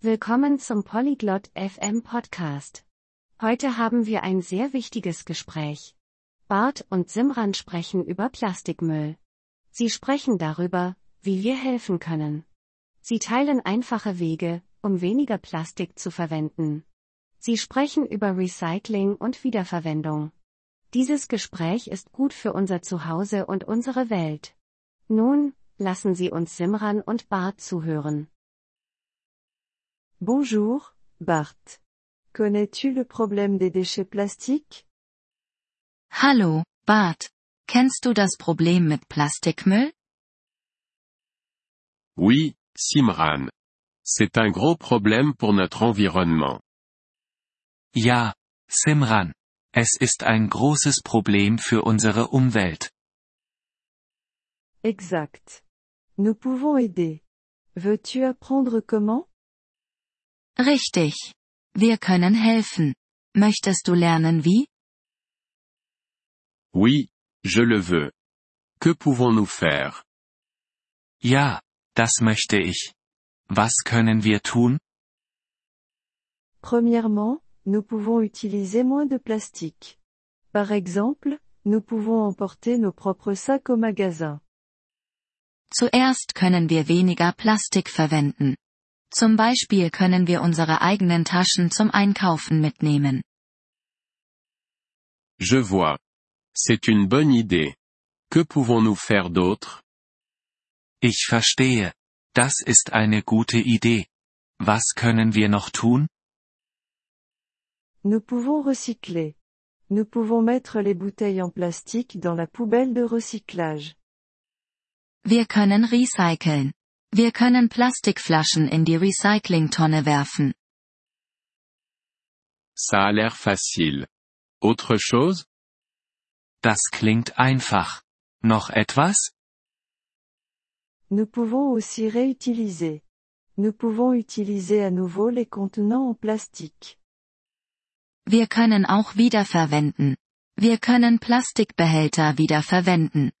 Willkommen zum Polyglot FM Podcast. Heute haben wir ein sehr wichtiges Gespräch. Bart und Simran sprechen über Plastikmüll. Sie sprechen darüber, wie wir helfen können. Sie teilen einfache Wege, um weniger Plastik zu verwenden. Sie sprechen über Recycling und Wiederverwendung. Dieses Gespräch ist gut für unser Zuhause und unsere Welt. Nun, lassen Sie uns Simran und Bart zuhören. Bonjour, Bart. Connais-tu le problème des déchets plastiques? Hallo, Bart. Kennst du das Problem mit Plastikmüll? Oui, Simran. C'est un gros problème pour notre environnement. Ja, Simran. Es ist ein großes Problem für unsere Umwelt. Exact. Nous pouvons aider. Veux-tu apprendre comment? Richtig. Wir können helfen. Möchtest du lernen wie? Oui, je le veux. Que pouvons-nous faire Ja, das möchte ich. Was können wir tun? Premièrement, nous pouvons utiliser moins de plastique. Par exemple, nous pouvons emporter nos propres sacs au magasin. Zuerst können wir weniger Plastik verwenden. Zum Beispiel können wir unsere eigenen Taschen zum Einkaufen mitnehmen. Je vois. C'est une bonne idée. Que pouvons-nous faire d'autre Ich verstehe. Das ist eine gute Idee. Was können wir noch tun? Nous pouvons recycler. Nous pouvons mettre les bouteilles en plastique dans la poubelle de recyclage. Wir können recyceln. Wir können Plastikflaschen in die Recyclingtonne werfen. Ça a l'air facile. Autre chose Das klingt einfach. Noch etwas? Nous pouvons aussi réutiliser. Nous pouvons utiliser à nouveau les contenants en plastique. Wir können auch wiederverwenden. Wir können Plastikbehälter wiederverwenden.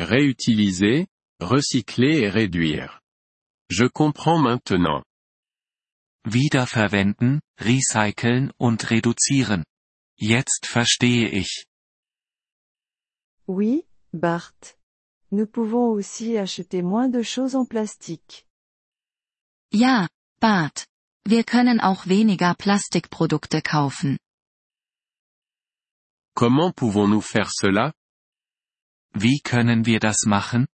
Réutiliser, recycler et réduire. Je comprends maintenant. Wiederverwenden, recyceln und reduzieren. Jetzt verstehe ich. Oui, Bart. Nous pouvons aussi acheter moins de choses en plastique. Ja, Bart. Wir können auch weniger Plastikprodukte kaufen. Comment pouvons-nous faire cela Wie können wir das machen?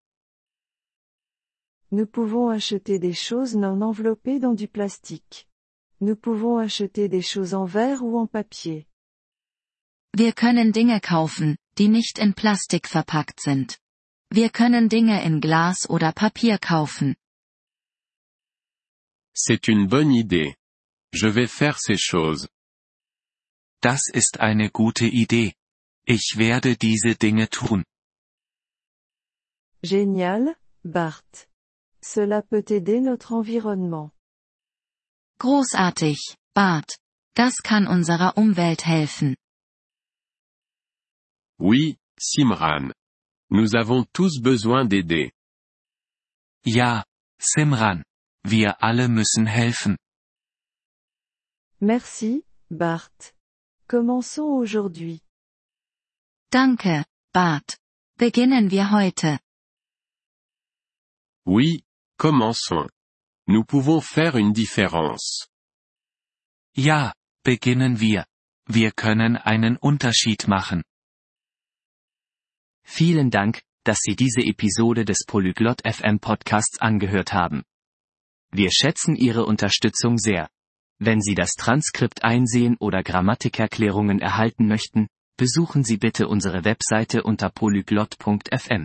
Nous pouvons acheter des choses non enveloppées dans du plastique. Nous pouvons acheter des choses en verre ou en papier. Wir können Dinge kaufen, die nicht in Plastik verpackt sind. Wir können Dinge in Glas oder Papier kaufen. C'est une bonne idée. Je vais faire ces choses. Das ist eine gute Idee. Ich werde diese Dinge tun. Génial, Bart. Cela peut aider notre environnement. Großartig, Bart. Das kann unserer Umwelt helfen. Oui, Simran. Nous avons tous besoin d'aider. Ja, Simran. Wir alle müssen helfen. Merci, Bart. Commençons aujourd'hui. Danke, Bart. Beginnen wir heute. Oui, commençons. Nous pouvons faire une différence. Ja, beginnen wir. Wir können einen Unterschied machen. Vielen Dank, dass Sie diese Episode des Polyglot FM Podcasts angehört haben. Wir schätzen Ihre Unterstützung sehr. Wenn Sie das Transkript einsehen oder Grammatikerklärungen erhalten möchten, besuchen Sie bitte unsere Webseite unter polyglot.fm.